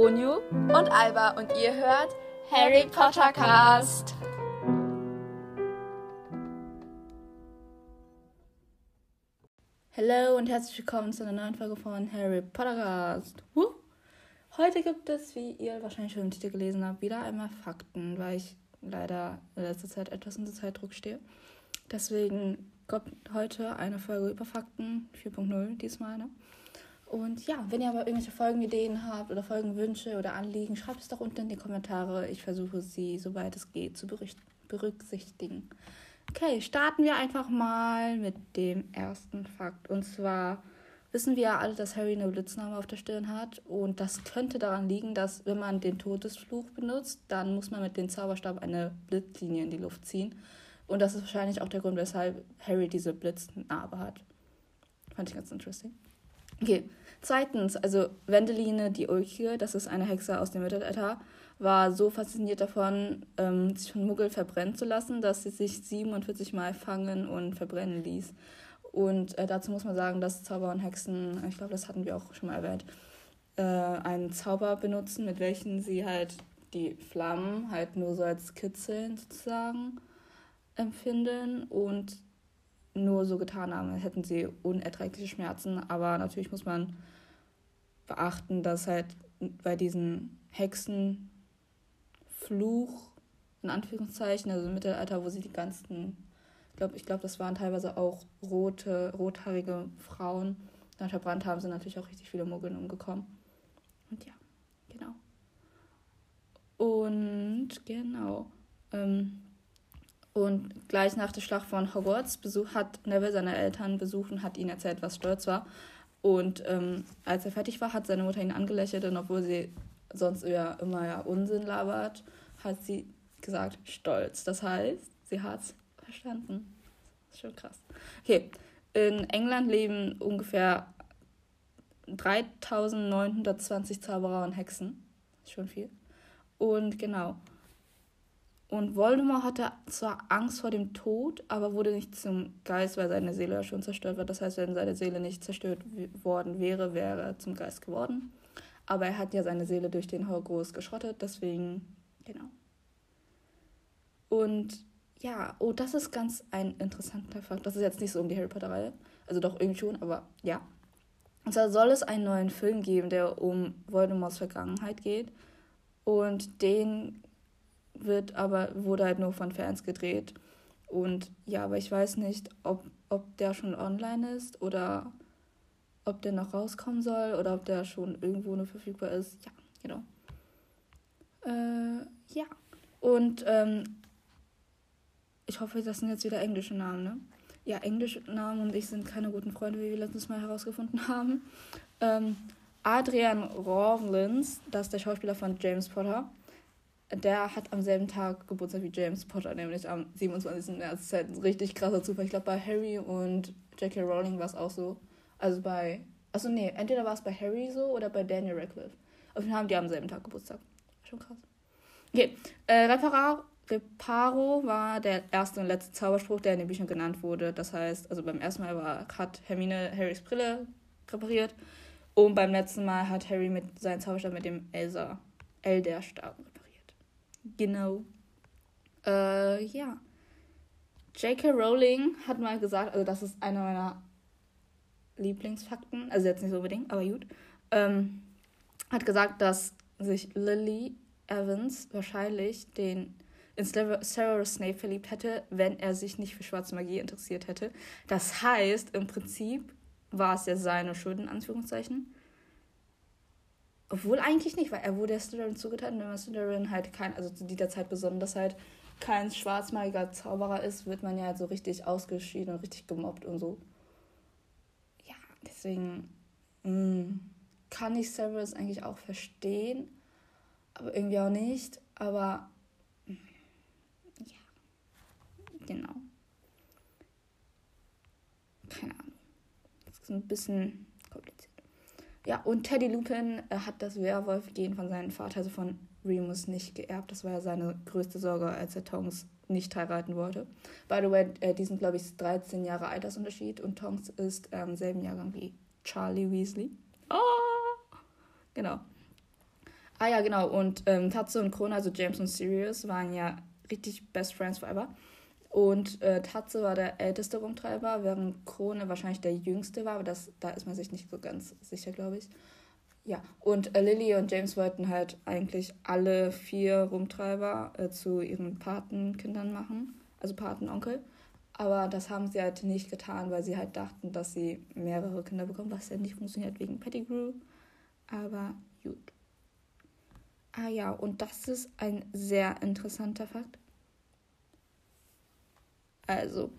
Onyu und Alba und ihr hört Harry Potter Cast. Hallo und herzlich willkommen zu einer neuen Folge von Harry Potter Cast. Heute gibt es, wie ihr wahrscheinlich schon im Titel gelesen habt, wieder einmal Fakten, weil ich leider in letzter Zeit etwas unter Zeitdruck stehe. Deswegen kommt heute eine Folge über Fakten 4.0 diesmal. Ne? Und ja, wenn ihr aber irgendwelche Folgenideen habt oder Folgenwünsche oder Anliegen, schreibt es doch unten in die Kommentare. Ich versuche sie, soweit es geht, zu berücksichtigen. Okay, starten wir einfach mal mit dem ersten Fakt. Und zwar wissen wir ja alle, dass Harry eine Blitzname auf der Stirn hat. Und das könnte daran liegen, dass wenn man den Todesfluch benutzt, dann muss man mit dem Zauberstab eine Blitzlinie in die Luft ziehen. Und das ist wahrscheinlich auch der Grund, weshalb Harry diese Blitznarbe hat. Fand ich ganz interesting. Okay, zweitens, also Wendeline die Ulkige, das ist eine Hexe aus dem Mittelalter, war so fasziniert davon, ähm, sich von Muggel verbrennen zu lassen, dass sie sich 47 Mal fangen und verbrennen ließ. Und äh, dazu muss man sagen, dass Zauber und Hexen, ich glaube, das hatten wir auch schon mal erwähnt, äh, einen Zauber benutzen, mit welchen sie halt die Flammen halt nur so als Kitzeln sozusagen empfinden und nur so getan haben, hätten sie unerträgliche Schmerzen. Aber natürlich muss man beachten, dass halt bei diesen Hexenfluch, in Anführungszeichen, also im Mittelalter, wo sie die ganzen, ich glaube, ich glaube, das waren teilweise auch rote, rothaarige Frauen, dann verbrannt haben, sind natürlich auch richtig viele Muggeln umgekommen. Und ja, genau. Und genau. Ähm, und gleich nach der Schlacht von Hogwarts besuch, hat Neville seine Eltern besucht und hat ihnen erzählt, was stolz war. Und ähm, als er fertig war, hat seine Mutter ihn angelächelt und obwohl sie sonst eher immer ja Unsinn labert, hat sie gesagt, stolz. Das heißt, sie hat es verstanden. Das ist schon krass. Okay, in England leben ungefähr 3920 Zauberer und Hexen. Das ist schon viel. Und genau. Und Voldemort hatte zwar Angst vor dem Tod, aber wurde nicht zum Geist, weil seine Seele schon zerstört war. Das heißt, wenn seine Seele nicht zerstört worden wäre, wäre er zum Geist geworden. Aber er hat ja seine Seele durch den Horcrux geschrottet, deswegen, genau. Und ja, oh, das ist ganz ein interessanter Fakt. Das ist jetzt nicht so um die Harry Potter-Reihe. Also doch irgendwie schon, aber ja. Und zwar soll es einen neuen Film geben, der um Voldemorts Vergangenheit geht. Und den wird aber, wurde halt nur von Fans gedreht. Und ja, aber ich weiß nicht, ob, ob der schon online ist oder ob der noch rauskommen soll oder ob der schon irgendwo nur verfügbar ist. Ja, genau. Äh, ja. Und ähm, ich hoffe, das sind jetzt wieder englische Namen, ne? Ja, englische Namen und ich sind keine guten Freunde, wie wir letztes Mal herausgefunden haben. Ähm, Adrian Rawlins, das ist der Schauspieler von James Potter der hat am selben Tag Geburtstag wie James Potter, nämlich am 27. März. Das ist halt ein richtig krasser Zufall. Ich glaube, bei Harry und J.K. Rowling war es auch so. Also bei. Also nee, entweder war es bei Harry so oder bei Daniel Radcliffe. Auf jeden Fall haben die am selben Tag Geburtstag. Schon krass. Okay. Äh, Reparo, Reparo war der erste und letzte Zauberspruch, der in den Büchern genannt wurde. Das heißt, also beim ersten Mal war, hat Hermine Harrys Brille repariert. Und beim letzten Mal hat Harry mit seinem Zauberstab mit dem Elsa Elderstab Genau. Äh, ja. J.K. Rowling hat mal gesagt, also das ist einer meiner Lieblingsfakten, also jetzt nicht so unbedingt, aber gut, ähm, hat gesagt, dass sich Lily Evans wahrscheinlich den in Severus Snape verliebt hätte, wenn er sich nicht für schwarze Magie interessiert hätte. Das heißt, im Prinzip war es ja seine Schuld, in Anführungszeichen. Obwohl eigentlich nicht, weil er wurde der Slytherin zugetan, wenn man Slytherin halt kein, also zu dieser Zeit besonders halt kein schwarzmaliger Zauberer ist, wird man ja halt so richtig ausgeschieden und richtig gemobbt und so. Ja, deswegen mh, mm, kann ich Severus eigentlich auch verstehen, aber irgendwie auch nicht. Aber mh, mm, ja, genau. Keine Ahnung. Das ist ein bisschen ja, und Teddy Lupin äh, hat das Werwolf-Gen von seinem Vater, also von Remus, nicht geerbt. Das war ja seine größte Sorge, als er Tongs nicht heiraten wollte. By the way, äh, die sind, glaube ich, 13 Jahre Altersunterschied und Tongs ist im ähm, selben Jahrgang wie Charlie Weasley. Oh! Genau. Ah ja, genau. Und ähm, Tatze und Krone, also James und Sirius, waren ja richtig Best Friends forever. Und äh, Tatze war der älteste Rumtreiber, während Krone wahrscheinlich der jüngste war, aber das, da ist man sich nicht so ganz sicher, glaube ich. Ja, und äh, Lily und James wollten halt eigentlich alle vier Rumtreiber äh, zu ihren Patenkindern machen, also Patenonkel. Aber das haben sie halt nicht getan, weil sie halt dachten, dass sie mehrere Kinder bekommen, was ja nicht funktioniert wegen Pettigrew. Aber gut. Ah ja, und das ist ein sehr interessanter Fakt. Also,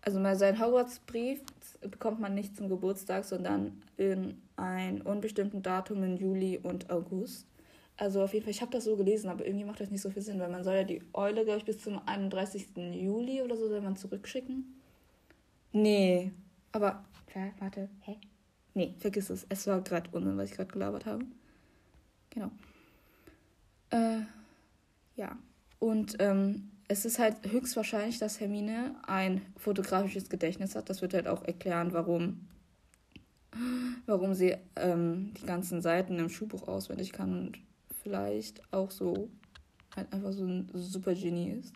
also mal seinen Hogwarts-Brief bekommt man nicht zum Geburtstag, sondern in ein unbestimmten Datum im Juli und August. Also auf jeden Fall, ich habe das so gelesen, aber irgendwie macht das nicht so viel Sinn, weil man soll ja die Eule, glaube ich, bis zum 31. Juli oder so soll man zurückschicken. Nee, aber, warte, hä? Nee, vergiss es. Es war gerade Unsinn, was ich gerade gelabert habe. Genau. Äh, ja. Und ähm, es ist halt höchstwahrscheinlich, dass Hermine ein fotografisches Gedächtnis hat. Das wird halt auch erklären, warum, warum sie ähm, die ganzen Seiten im Schulbuch auswendig kann und vielleicht auch so halt einfach so ein super Genie ist.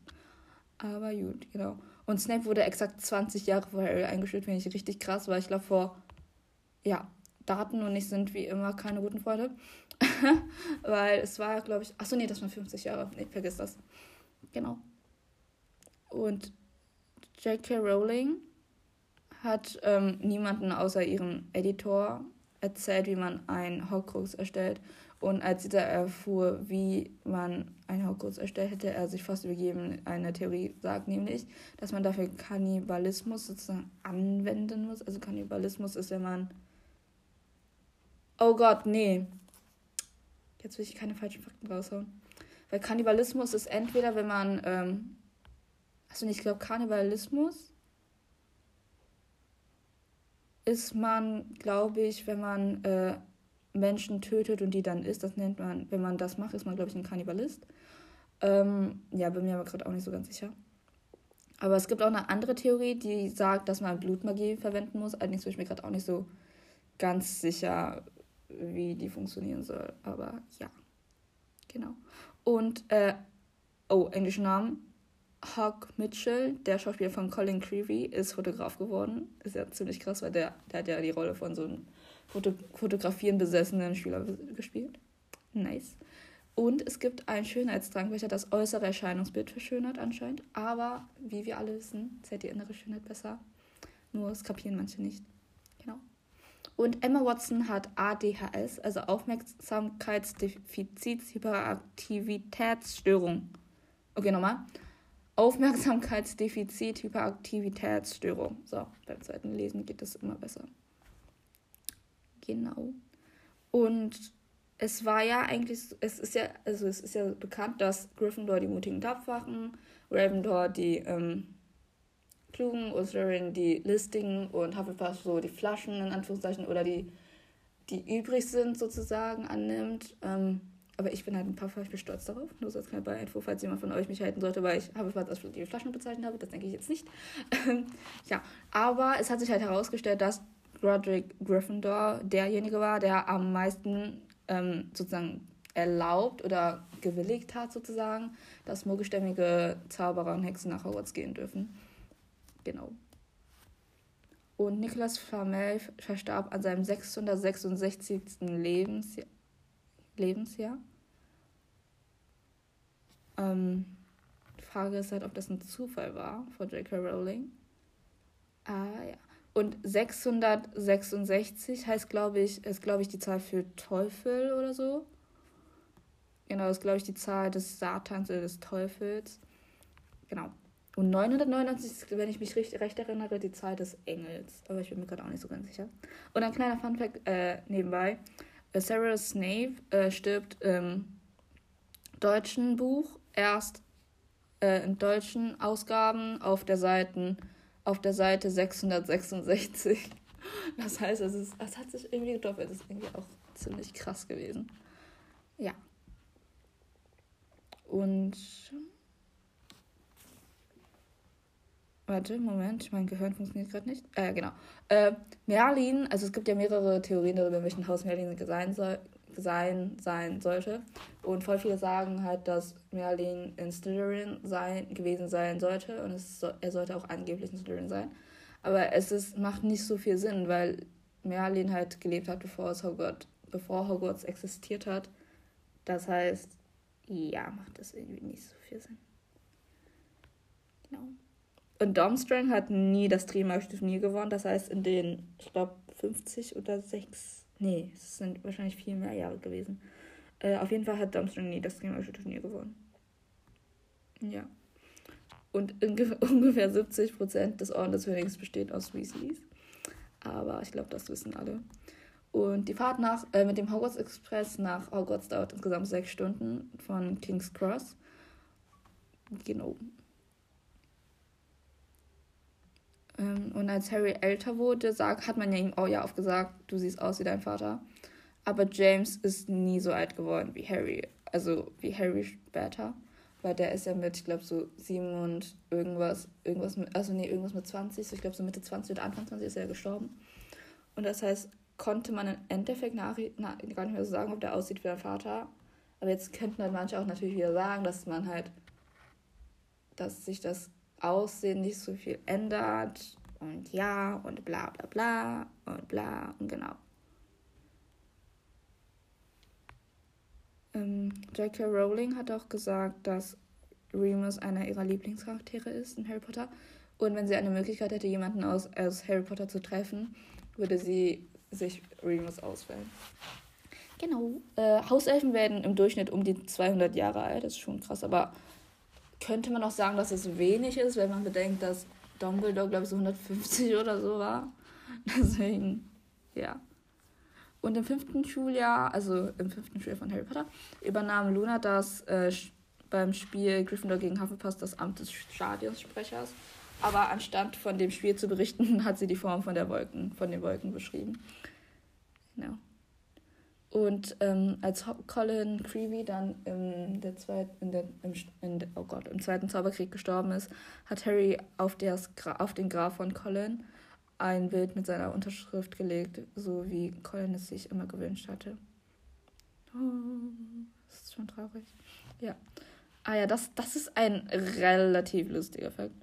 Aber gut, genau. Und Snape wurde exakt 20 Jahre vor Harry eingestellt, finde ich richtig krass, weil ich glaube vor, ja, Daten und ich sind wie immer keine guten Freunde. weil es war, glaube ich, achso, nee, das waren 50 Jahre. Nee, vergiss das. Genau. Und J.K. Rowling hat ähm, niemanden außer ihrem Editor erzählt, wie man ein Horcrux erstellt. Und als da erfuhr, wie man ein Horcrux erstellt, hätte er sich fast übergeben. Eine Theorie sagt nämlich, dass man dafür Kannibalismus sozusagen anwenden muss. Also Kannibalismus ist, wenn man. Oh Gott, nee. Jetzt will ich keine falschen Fakten raushauen. Weil Kannibalismus ist entweder, wenn man. Ähm, hast du nicht glaubt, Kannibalismus ist man, glaube ich, wenn man. Äh, Menschen tötet und die dann isst. Das nennt man, wenn man das macht, ist man, glaube ich, ein Kannibalist. Ähm, ja, bin mir aber gerade auch nicht so ganz sicher. Aber es gibt auch eine andere Theorie, die sagt, dass man Blutmagie verwenden muss. Allerdings bin ich mir gerade auch nicht so ganz sicher, wie die funktionieren soll. Aber ja, genau. Und, äh, oh, englische Namen. Hawk Mitchell, der Schauspieler von Colin Creevy, ist Fotograf geworden. Ist ja ziemlich krass, weil der, der hat ja die Rolle von so einem Foto Fotografieren besessenen Schüler gespielt. Nice. Und es gibt einen Schönheitstrank, welcher das äußere Erscheinungsbild verschönert anscheinend. Aber wie wir alle wissen, zählt die innere Schönheit besser. Nur es kapieren manche nicht. Genau. Und Emma Watson hat ADHS, also Aufmerksamkeitsdefizit-Hyperaktivitätsstörung. Okay, nochmal. Aufmerksamkeitsdefizit-Hyperaktivitätsstörung. So, beim zweiten Lesen geht das immer besser. Genau. Und es war ja eigentlich, es ist ja, also es ist ja bekannt, dass Gryffindor die mutigen Tapfachen, Ravenclaw die ähm, klugen, Slytherin die listigen und Hufflepuff so die Flaschen in Anführungszeichen oder die, die übrig sind sozusagen annimmt. Ähm, aber ich bin halt ein Puffer, ich bin stolz darauf. Nur so als kleine Info, falls jemand von euch mich halten sollte, weil ich Hufflepuff als die Flaschen bezeichnet habe, das denke ich jetzt nicht. ja, aber es hat sich halt herausgestellt, dass Roderick Gryffindor derjenige war, der am meisten ähm, sozusagen erlaubt oder gewilligt hat, sozusagen, dass mogelstämmige Zauberer und Hexen nach Hogwarts gehen dürfen. Genau. Und Nicolas Flamel verstarb an seinem 666. Lebensjahr. Lebensjahr. Ähm, Frage ist halt, ob das ein Zufall war von J.K. Rowling. Ah ja. Und 666 heißt, glaube ich, ist, glaube ich, die Zahl für Teufel oder so. Genau, ist, glaube ich, die Zahl des Satans oder des Teufels. Genau. Und 999 ist, wenn ich mich recht, recht erinnere, die Zahl des Engels. Aber ich bin mir gerade auch nicht so ganz sicher. Und ein kleiner Funfact äh, nebenbei. Sarah Snape äh, stirbt im deutschen Buch erst äh, in deutschen Ausgaben auf der Seite auf der Seite 666. Das heißt, es, ist, es hat sich irgendwie gedoppelt. Das ist irgendwie auch ziemlich krass gewesen. Ja. Und. Warte, Moment, mein Gehirn funktioniert gerade nicht. Äh, genau. Äh, Merlin, also es gibt ja mehrere Theorien darüber, welchen Haus Merlin sein soll, sein, sein sollte. Und voll viele sagen halt, dass Merlin in Slytherin sein, gewesen sein sollte. Und es, er sollte auch angeblich in Slytherin sein. Aber es ist, macht nicht so viel Sinn, weil Merlin halt gelebt hat, bevor, es Hogwarts, bevor Hogwarts existiert hat. Das heißt, ja, macht das irgendwie nicht so viel Sinn. Genau. Und Domstrang hat nie das Trimagische-Turnier gewonnen. Das heißt, in den, ich glaube, 50 oder 6, nee, es sind wahrscheinlich viel mehr Jahre gewesen. Äh, auf jeden Fall hat Domstrang nie das Trimagische-Turnier gewonnen. Ja. Und ungefähr 70% des Orden des Königs besteht aus Weasleys. Aber ich glaube, das wissen alle. Und die Fahrt nach, äh, mit dem Hogwarts Express nach Hogwarts dauert insgesamt sechs Stunden von King's Cross. Genau. Ähm, und als Harry älter wurde, sag, hat man ja ihm auch ja oft gesagt, du siehst aus wie dein Vater. Aber James ist nie so alt geworden wie Harry. Also wie Harry später. Weil der ist ja mit, ich glaube, so sieben und irgendwas, irgendwas mit, also nee, irgendwas mit 20, so ich glaube so Mitte 20 oder Anfang 20 ist er gestorben. Und das heißt, konnte man im Endeffekt nach, na, gar nicht mehr so sagen, ob der aussieht wie der Vater. Aber jetzt könnten halt manche auch natürlich wieder sagen, dass man halt, dass sich das Aussehen nicht so viel ändert und ja und bla bla bla und bla und genau. Ähm, J.K. Rowling hat auch gesagt, dass Remus einer ihrer Lieblingscharaktere ist in Harry Potter. Und wenn sie eine Möglichkeit hätte, jemanden aus, aus Harry Potter zu treffen, würde sie sich Remus auswählen. Genau. Äh, Hauselfen werden im Durchschnitt um die 200 Jahre alt. Das ist schon krass, aber könnte man auch sagen, dass es wenig ist, wenn man bedenkt, dass Dumbledore, glaube ich, so 150 oder so war. Deswegen, ja. Und im fünften Schuljahr, also im fünften Schuljahr von Harry Potter, übernahm Luna das äh, beim Spiel Gryffindor gegen Hufflepuff das Amt des Stadionssprechers. Aber anstatt von dem Spiel zu berichten, hat sie die Form von der Wolken, von den Wolken beschrieben. Genau. Und ähm, als Colin Creevy dann im, der zweit, in der, im, in oh Gott, im Zweiten Zauberkrieg gestorben ist, hat Harry auf, das, auf den Grab von Colin ein Bild mit seiner Unterschrift gelegt, so wie Colin es sich immer gewünscht hatte. Oh, das ist schon traurig. Ja. Ah ja, das, das ist ein relativ lustiger Fakt.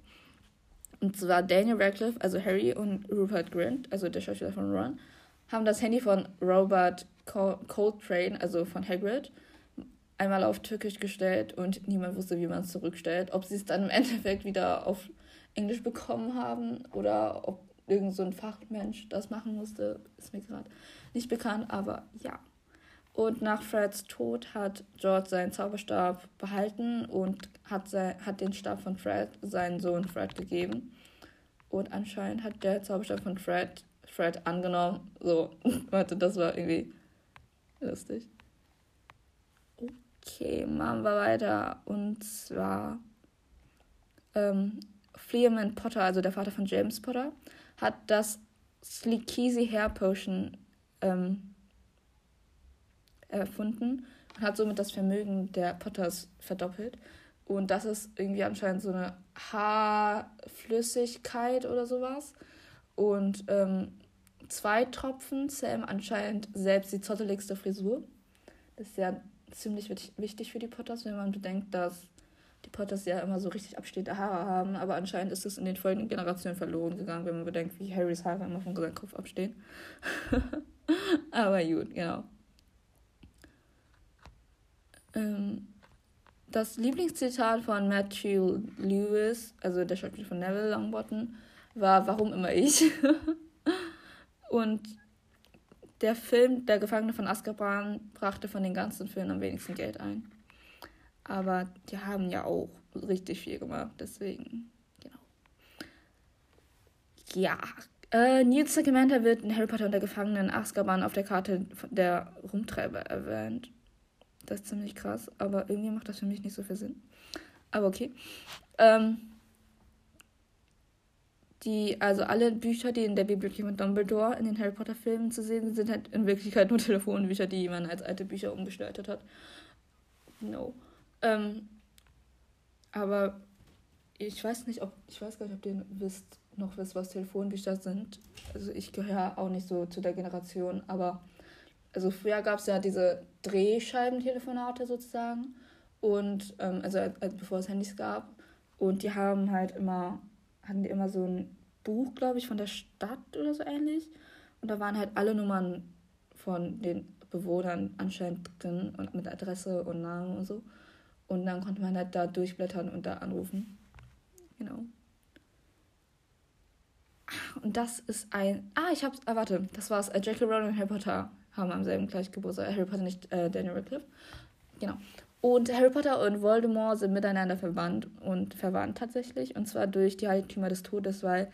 Und zwar Daniel Radcliffe, also Harry und Rupert Grint, also der Schauspieler von Ron, haben das Handy von Robert Coltrane, also von Hagrid, einmal auf Türkisch gestellt und niemand wusste, wie man es zurückstellt. Ob sie es dann im Endeffekt wieder auf Englisch bekommen haben oder ob irgend so ein Fachmensch das machen musste, ist mir gerade nicht bekannt, aber ja. Und nach Freds Tod hat George seinen Zauberstab behalten und hat, sein, hat den Stab von Fred seinen Sohn Fred gegeben. Und anscheinend hat der Zauberstab von Fred Fred angenommen. So, warte, das war irgendwie lustig. Okay, machen wir weiter. Und zwar ähm, Fleeman Potter, also der Vater von James Potter, hat das Sleekeasy Hair Potion ähm, erfunden und hat somit das Vermögen der Potters verdoppelt. Und das ist irgendwie anscheinend so eine Haarflüssigkeit oder sowas. Und ähm, zwei Tropfen zähmen anscheinend selbst die zotteligste Frisur. Das ist ja ziemlich wichtig für die Potters, wenn man bedenkt, dass die Potters ja immer so richtig abstehende Haare haben. Aber anscheinend ist es in den folgenden Generationen verloren gegangen, wenn man bedenkt, wie Harrys Haare immer von seinem Kopf abstehen. aber gut, genau. Ähm, das Lieblingszitat von Matthew Lewis, also der Schauspieler von Neville Longbottom, war Warum immer ich? Und der Film Der Gefangene von Azkaban brachte von den ganzen Filmen am wenigsten Geld ein. Aber die haben ja auch richtig viel gemacht, deswegen, genau. Ja, äh, Newt Scamander wird in Harry Potter und der Gefangene in Azkaban auf der Karte der Rumtreiber erwähnt. Das ist ziemlich krass, aber irgendwie macht das für mich nicht so viel Sinn. Aber okay. Ähm, die, also alle Bücher, die in der Bibliothek mit Dumbledore in den Harry Potter Filmen zu sehen sind, sind halt in Wirklichkeit nur Telefonbücher, die man als alte Bücher umgestaltet hat. No. Ähm, aber ich weiß nicht, ob, ich weiß gar nicht, ob ihr wisst, noch wisst, was Telefonbücher sind. Also ich gehöre auch nicht so zu der Generation, aber also früher gab es ja diese Drehscheibentelefonate sozusagen und ähm, also bevor es Handys gab und die haben halt immer hatten die immer so ein Buch, glaube ich, von der Stadt oder so ähnlich und da waren halt alle Nummern von den Bewohnern anscheinend drin und mit Adresse und Namen und so und dann konnte man halt da durchblättern und da anrufen. Genau. Und das ist ein. Ah, ich hab's. Ah, warte. Das war's. Äh, J.K. Rowling und Harry Potter haben am selben gleich Geburtstag. Harry Potter nicht äh, Daniel Radcliffe. Genau. Und Harry Potter und Voldemort sind miteinander verwandt und verwandt tatsächlich. Und zwar durch die Heiligtümer des Todes, weil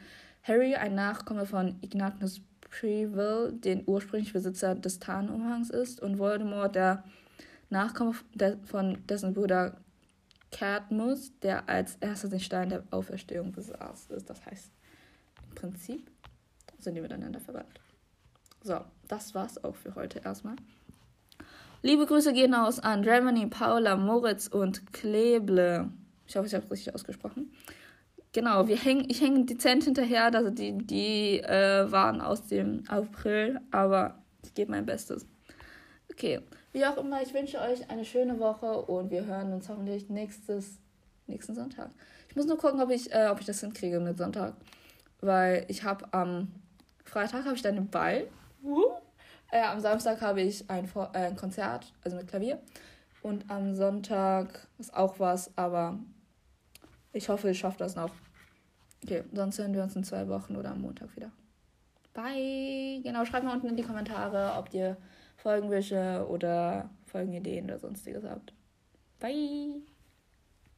Harry ein Nachkomme von Ignatius Preville, den ursprünglichen Besitzer des Tarnumhangs ist, und Voldemort der Nachkomme von dessen Bruder Cadmus, der als erster den Stein der Auferstehung besaß. Das heißt, im Prinzip sind die miteinander verwandt. So, das war's auch für heute erstmal. Liebe Grüße gehen aus an Germany, Paula, Moritz und Kleble. Ich hoffe, ich habe es richtig ausgesprochen. Genau, wir hängen, ich hänge dezent hinterher, also die, die äh, waren aus dem April, aber ich gebe mein Bestes. Okay, wie auch immer, ich wünsche euch eine schöne Woche und wir hören uns hoffentlich nächstes, nächsten Sonntag. Ich muss nur gucken, ob ich, äh, ob ich das hinkriege mit Sonntag. Weil ich habe am Freitag habe ich dann den Ball. Äh, am Samstag habe ich ein, äh, ein Konzert, also mit Klavier. Und am Sonntag ist auch was, aber ich hoffe, ich schaffe das noch. Okay, sonst hören wir uns in zwei Wochen oder am Montag wieder. Bye. Genau, schreibt mal unten in die Kommentare, ob ihr Folgenwünsche oder Folgenideen oder sonstiges habt. Bye!